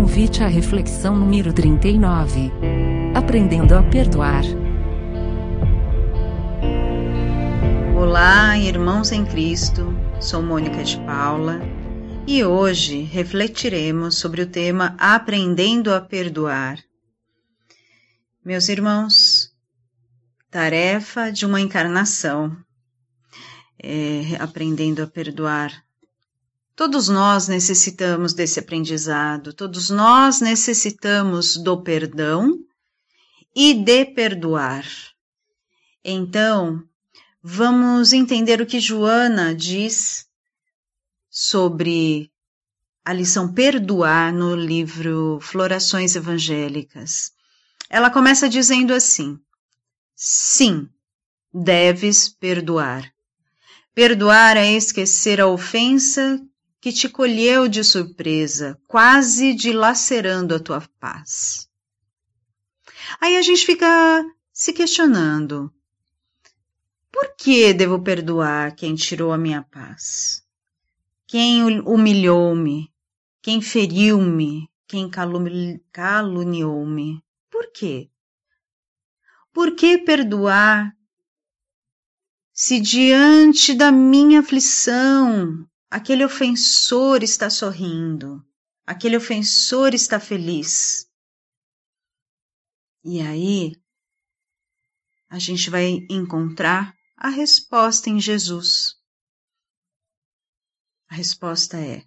Convite à reflexão número 39. Aprendendo a perdoar. Olá, irmãos em Cristo. Sou Mônica de Paula e hoje refletiremos sobre o tema Aprendendo a perdoar. Meus irmãos, tarefa de uma encarnação. É, aprendendo a perdoar Todos nós necessitamos desse aprendizado, todos nós necessitamos do perdão e de perdoar. Então, vamos entender o que Joana diz sobre a lição perdoar no livro Florações Evangélicas. Ela começa dizendo assim: Sim, deves perdoar. Perdoar é esquecer a ofensa que te colheu de surpresa, quase dilacerando a tua paz. Aí a gente fica se questionando: por que devo perdoar quem tirou a minha paz? Quem humilhou-me? Quem feriu-me? Quem caluniou-me? Por quê? Por que perdoar se diante da minha aflição aquele ofensor está sorrindo, aquele ofensor está feliz. E aí, a gente vai encontrar a resposta em Jesus. A resposta é: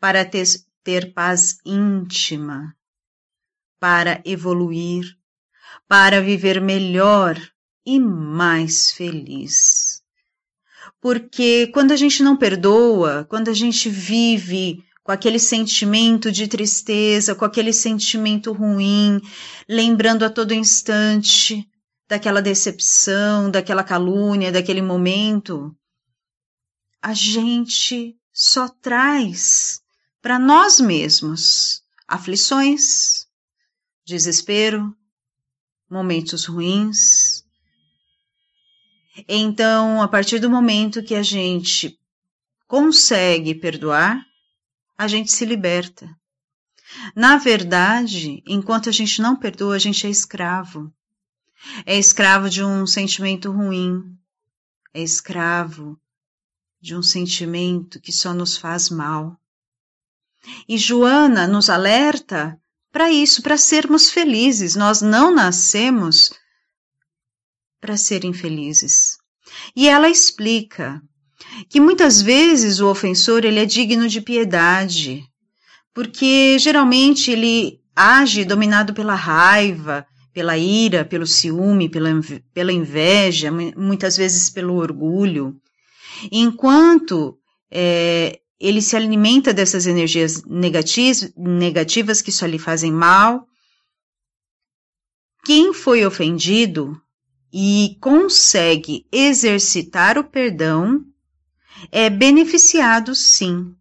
para ter, ter paz íntima, para evoluir, para viver melhor e mais feliz. Porque quando a gente não perdoa, quando a gente vive com aquele sentimento de tristeza, com aquele sentimento ruim, lembrando a todo instante daquela decepção, daquela calúnia, daquele momento, a gente só traz para nós mesmos aflições, desespero, momentos ruins, então, a partir do momento que a gente consegue perdoar, a gente se liberta. Na verdade, enquanto a gente não perdoa, a gente é escravo. É escravo de um sentimento ruim. É escravo de um sentimento que só nos faz mal. E Joana nos alerta para isso, para sermos felizes. Nós não nascemos para serem felizes. E ela explica que muitas vezes o ofensor ele é digno de piedade, porque geralmente ele age dominado pela raiva, pela ira, pelo ciúme, pela, pela inveja, muitas vezes pelo orgulho. Enquanto é, ele se alimenta dessas energias negativas, negativas que só lhe fazem mal, quem foi ofendido e consegue exercitar o perdão, é beneficiado sim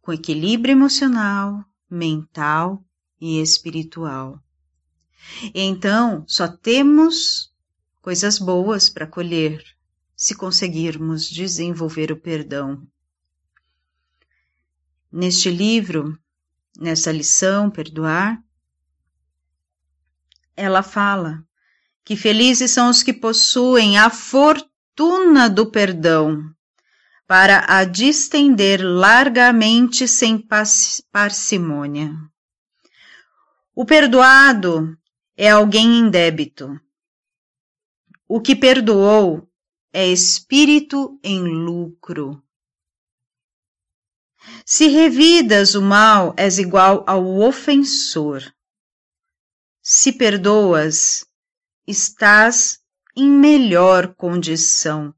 com equilíbrio emocional, mental e espiritual. Então, só temos coisas boas para colher se conseguirmos desenvolver o perdão. Neste livro, nessa lição, Perdoar, ela fala que felizes são os que possuem a fortuna do perdão, para a distender largamente sem parcimônia. O perdoado é alguém em débito. O que perdoou é espírito em lucro. Se revidas o mal, és igual ao ofensor. Se perdoas, estás em melhor condição.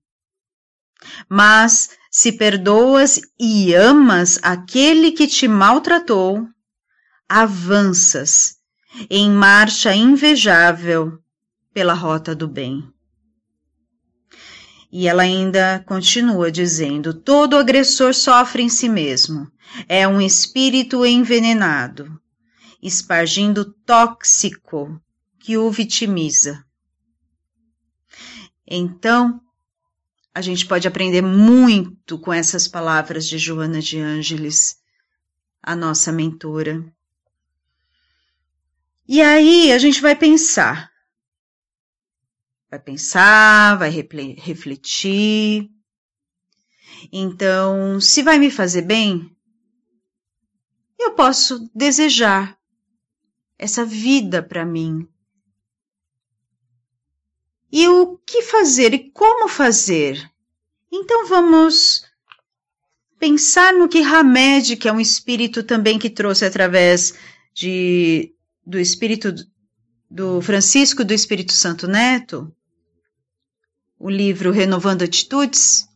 Mas se perdoas e amas aquele que te maltratou, avanças em marcha invejável pela rota do bem. E ela ainda continua dizendo: todo agressor sofre em si mesmo, é um espírito envenenado, espargindo tóxico que o vitimiza. Então, a gente pode aprender muito com essas palavras de Joana de Ângeles, a nossa mentora, E aí a gente vai pensar. Vai pensar, vai refletir. Então, se vai me fazer bem, eu posso desejar essa vida para mim. E o que fazer e como fazer? Então vamos pensar no que Hamed, que é um espírito também que trouxe através de, do espírito do Francisco do Espírito Santo Neto, o livro Renovando Atitudes,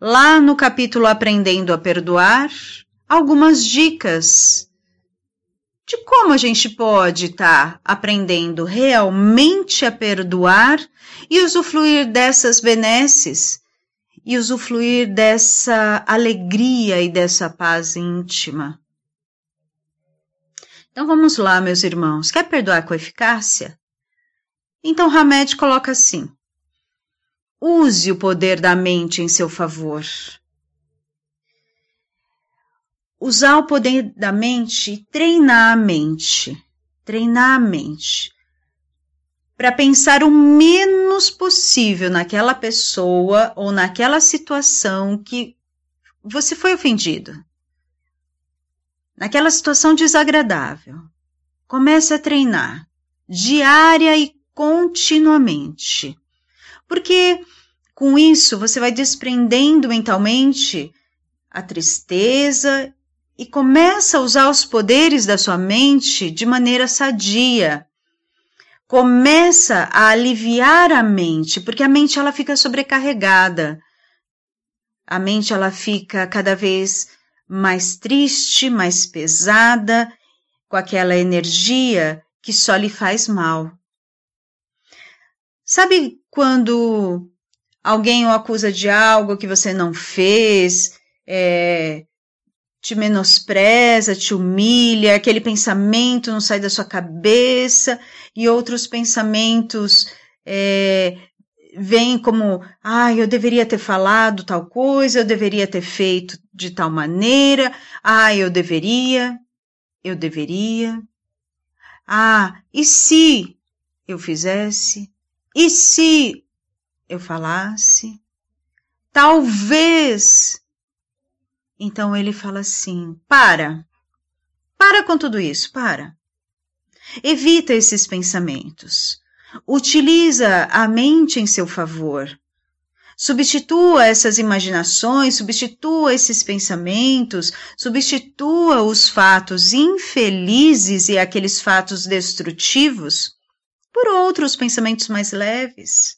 lá no capítulo Aprendendo a Perdoar, algumas dicas de como a gente pode estar tá aprendendo realmente a perdoar e usufruir dessas benesses e usufruir dessa alegria e dessa paz íntima. Então vamos lá, meus irmãos. Quer perdoar com eficácia? Então Hamed coloca assim: use o poder da mente em seu favor usar o poder da mente e treinar a mente. Treinar a mente. Para pensar o menos possível naquela pessoa ou naquela situação que você foi ofendido. Naquela situação desagradável. Comece a treinar, diária e continuamente. Porque com isso você vai desprendendo mentalmente a tristeza e começa a usar os poderes da sua mente de maneira sadia. Começa a aliviar a mente, porque a mente ela fica sobrecarregada. A mente ela fica cada vez mais triste, mais pesada, com aquela energia que só lhe faz mal. Sabe quando alguém o acusa de algo que você não fez, é, te menospreza, te humilha, aquele pensamento não sai da sua cabeça e outros pensamentos é, vêm como, ah, eu deveria ter falado tal coisa, eu deveria ter feito de tal maneira, ah, eu deveria, eu deveria, ah, e se eu fizesse? E se eu falasse? Talvez então ele fala assim: para, para com tudo isso, para. Evita esses pensamentos. Utiliza a mente em seu favor. Substitua essas imaginações, substitua esses pensamentos, substitua os fatos infelizes e aqueles fatos destrutivos por outros pensamentos mais leves.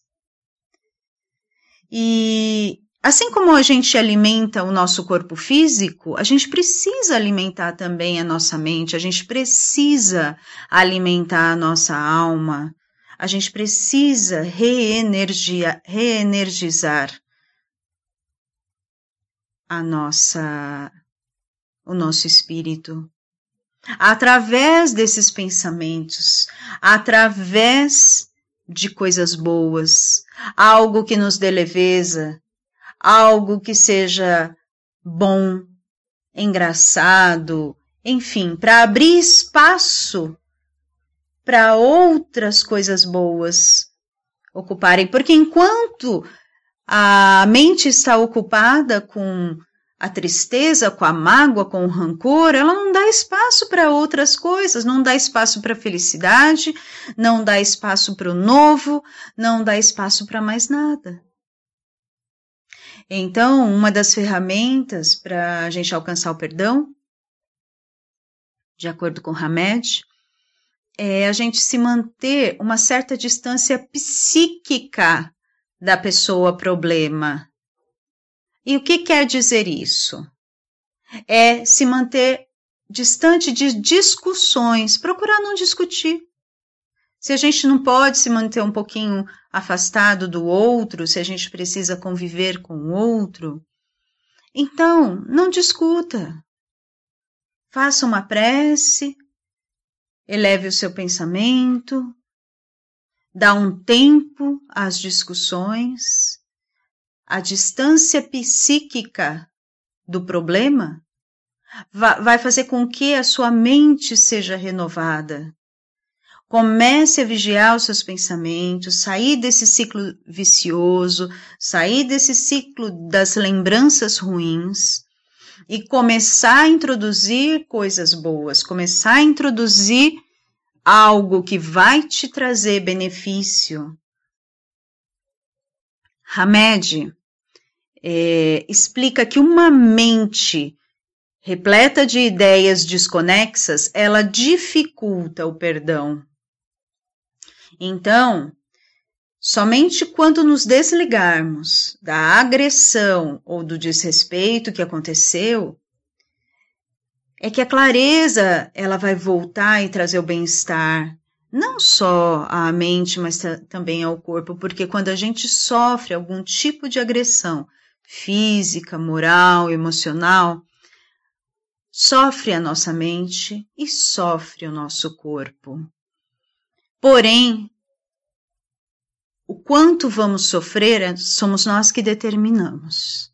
E Assim como a gente alimenta o nosso corpo físico, a gente precisa alimentar também a nossa mente, a gente precisa alimentar a nossa alma, a gente precisa reenergizar a nossa o nosso espírito. Através desses pensamentos, através de coisas boas, algo que nos dê leveza, algo que seja bom, engraçado, enfim, para abrir espaço para outras coisas boas ocuparem, porque enquanto a mente está ocupada com a tristeza, com a mágoa, com o rancor, ela não dá espaço para outras coisas, não dá espaço para felicidade, não dá espaço para o novo, não dá espaço para mais nada. Então, uma das ferramentas para a gente alcançar o perdão, de acordo com Hamed, é a gente se manter uma certa distância psíquica da pessoa problema. E o que quer dizer isso? É se manter distante de discussões, procurar não discutir. Se a gente não pode se manter um pouquinho afastado do outro, se a gente precisa conviver com o outro, então não discuta. Faça uma prece, eleve o seu pensamento, dá um tempo às discussões. A distância psíquica do problema vai fazer com que a sua mente seja renovada. Comece a vigiar os seus pensamentos, sair desse ciclo vicioso, sair desse ciclo das lembranças ruins e começar a introduzir coisas boas, começar a introduzir algo que vai te trazer benefício. Hamed é, explica que uma mente repleta de ideias desconexas, ela dificulta o perdão. Então, somente quando nos desligarmos da agressão ou do desrespeito que aconteceu, é que a clareza ela vai voltar e trazer o bem-estar, não só à mente, mas também ao corpo, porque quando a gente sofre algum tipo de agressão física, moral, emocional, sofre a nossa mente e sofre o nosso corpo. Porém, o quanto vamos sofrer é, somos nós que determinamos.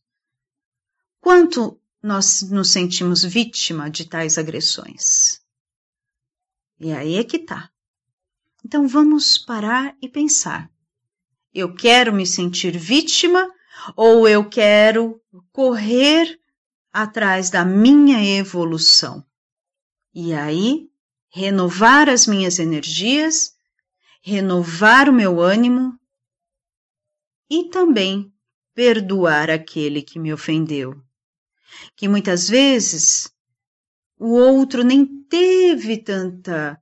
Quanto nós nos sentimos vítima de tais agressões? E aí é que tá. Então vamos parar e pensar. Eu quero me sentir vítima ou eu quero correr atrás da minha evolução? E aí, renovar as minhas energias renovar o meu ânimo e também perdoar aquele que me ofendeu. Que muitas vezes o outro nem teve tanta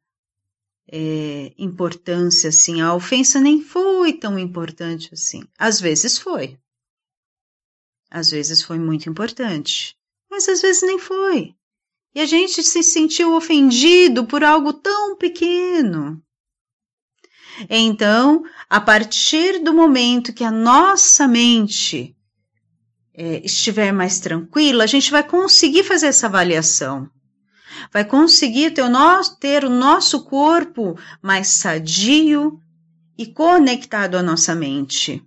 é, importância assim, a ofensa nem foi tão importante assim. Às vezes foi. Às vezes foi muito importante, mas às vezes nem foi. E a gente se sentiu ofendido por algo tão pequeno. Então, a partir do momento que a nossa mente é, estiver mais tranquila, a gente vai conseguir fazer essa avaliação. Vai conseguir ter o nosso, ter o nosso corpo mais sadio e conectado à nossa mente.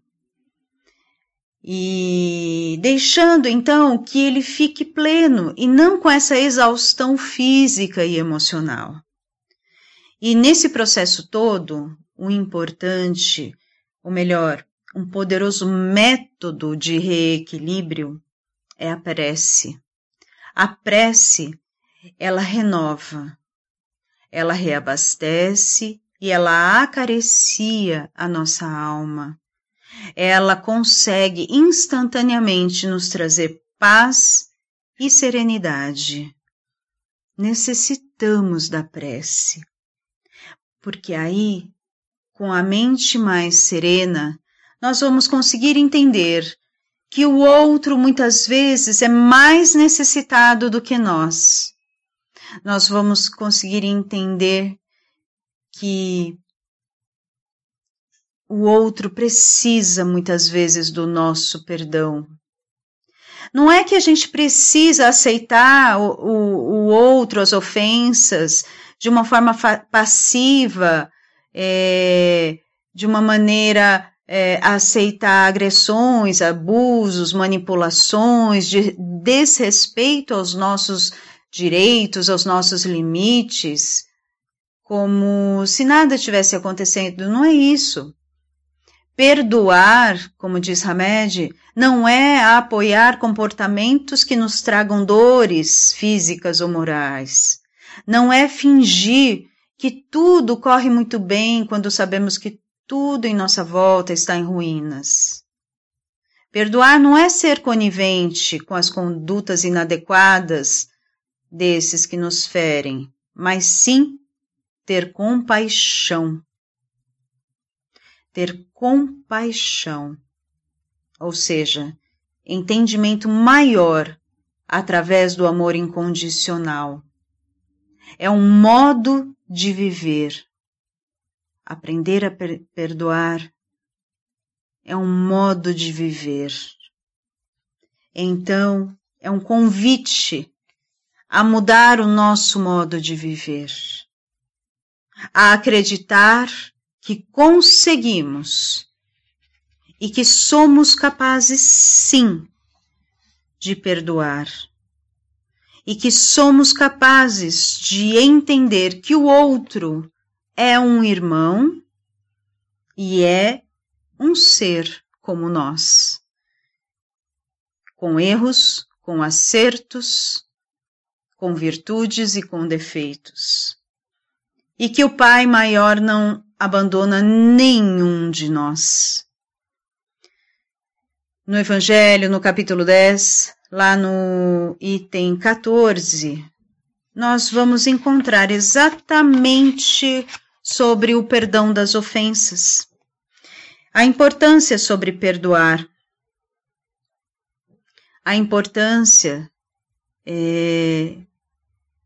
E deixando então que ele fique pleno e não com essa exaustão física e emocional. E nesse processo todo, o importante, ou melhor, um poderoso método de reequilíbrio é a prece. A prece, ela renova, ela reabastece e ela acaricia a nossa alma. Ela consegue instantaneamente nos trazer paz e serenidade. Necessitamos da prece, porque aí com a mente mais serena, nós vamos conseguir entender que o outro muitas vezes é mais necessitado do que nós. Nós vamos conseguir entender que o outro precisa muitas vezes do nosso perdão. Não é que a gente precisa aceitar o, o, o outro, as ofensas, de uma forma passiva, é, de uma maneira é, aceitar agressões, abusos, manipulações, de desrespeito aos nossos direitos, aos nossos limites, como se nada tivesse acontecendo. Não é isso. Perdoar, como diz Hamed, não é apoiar comportamentos que nos tragam dores físicas ou morais. Não é fingir que tudo corre muito bem quando sabemos que tudo em nossa volta está em ruínas. Perdoar não é ser conivente com as condutas inadequadas desses que nos ferem, mas sim ter compaixão. Ter compaixão, ou seja, entendimento maior através do amor incondicional. É um modo de viver. Aprender a per perdoar é um modo de viver. Então, é um convite a mudar o nosso modo de viver, a acreditar que conseguimos e que somos capazes, sim, de perdoar e que somos capazes de entender que o outro é um irmão e é um ser como nós, com erros, com acertos, com virtudes e com defeitos. E que o Pai maior não abandona nenhum de nós. No Evangelho, no capítulo 10, lá no item 14, nós vamos encontrar exatamente sobre o perdão das ofensas. A importância sobre perdoar. A importância é,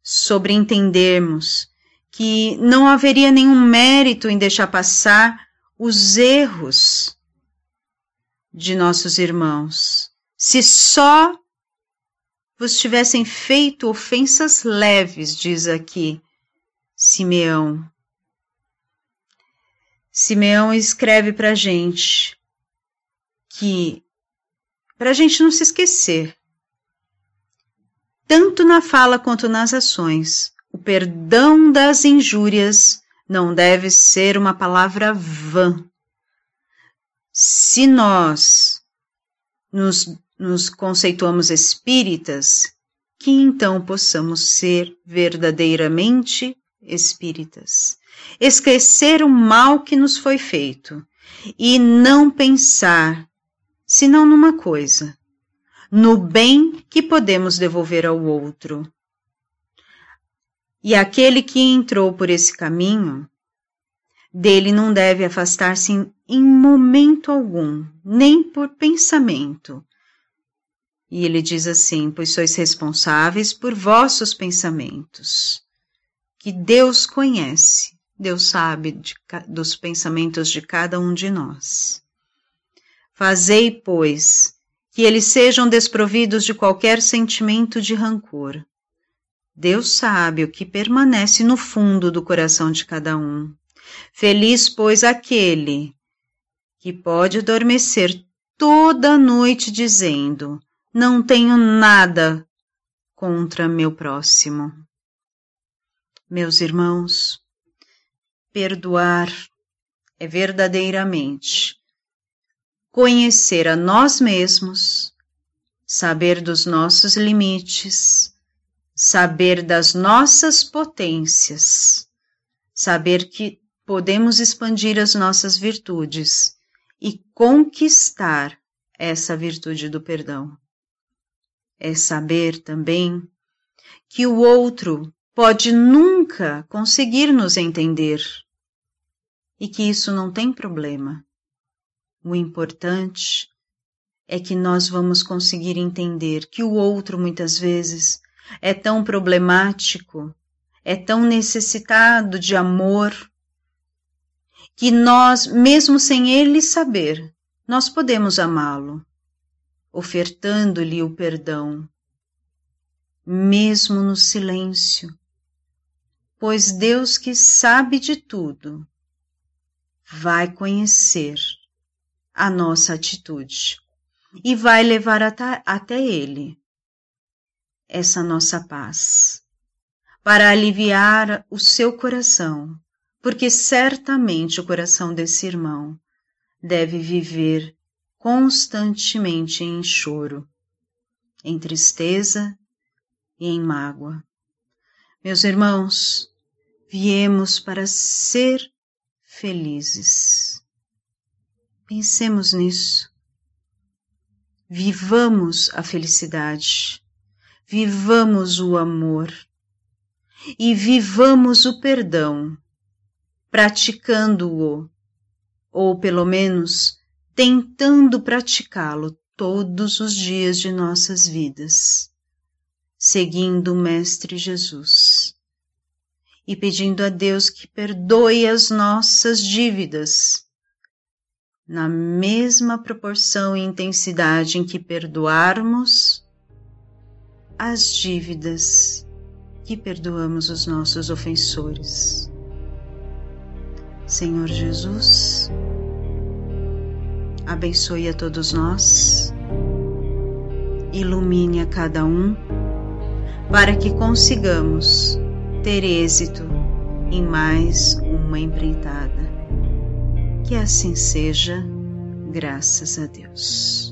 sobre entendermos que não haveria nenhum mérito em deixar passar os erros de nossos irmãos, se só vos tivessem feito ofensas leves, diz aqui Simeão. Simeão escreve para a gente que, para a gente não se esquecer, tanto na fala quanto nas ações, o perdão das injúrias não deve ser uma palavra vã. Se nós nos, nos conceituamos espíritas, que então possamos ser verdadeiramente espíritas esquecer o mal que nos foi feito e não pensar senão numa coisa, no bem que podemos devolver ao outro. E aquele que entrou por esse caminho, dele não deve afastar-se em, momento algum, nem por pensamento. E ele diz assim: Pois sois responsáveis por vossos pensamentos, que Deus conhece Deus sabe de, dos pensamentos de cada um de nós. Fazei, pois, que eles sejam desprovidos de qualquer sentimento de rancor. Deus sabe o que permanece no fundo do coração de cada um. Feliz, pois, aquele que pode adormecer toda noite dizendo: Não tenho nada contra meu próximo. Meus irmãos, perdoar é verdadeiramente conhecer a nós mesmos, saber dos nossos limites, saber das nossas potências, saber que podemos expandir as nossas virtudes e conquistar essa virtude do perdão. É saber também que o outro pode nunca conseguir nos entender e que isso não tem problema. O importante é que nós vamos conseguir entender que o outro muitas vezes é tão problemático, é tão necessitado de amor, que nós, mesmo sem ele saber, nós podemos amá-lo, ofertando-lhe o perdão, mesmo no silêncio, pois Deus que sabe de tudo vai conhecer a nossa atitude e vai levar até Ele essa nossa paz, para aliviar o seu coração, porque certamente o coração desse irmão deve viver constantemente em choro, em tristeza e em mágoa. Meus irmãos, viemos para ser felizes. Pensemos nisso. Vivamos a felicidade, vivamos o amor e vivamos o perdão, praticando-o, ou pelo menos tentando praticá-lo todos os dias de nossas vidas, seguindo o Mestre Jesus e pedindo a Deus que perdoe as nossas dívidas, na mesma proporção e intensidade em que perdoarmos as dívidas que perdoamos os nossos ofensores. Senhor Jesus, abençoe a todos nós, ilumine a cada um para que consigamos ter êxito em mais uma empreitada. Que assim seja, graças a Deus.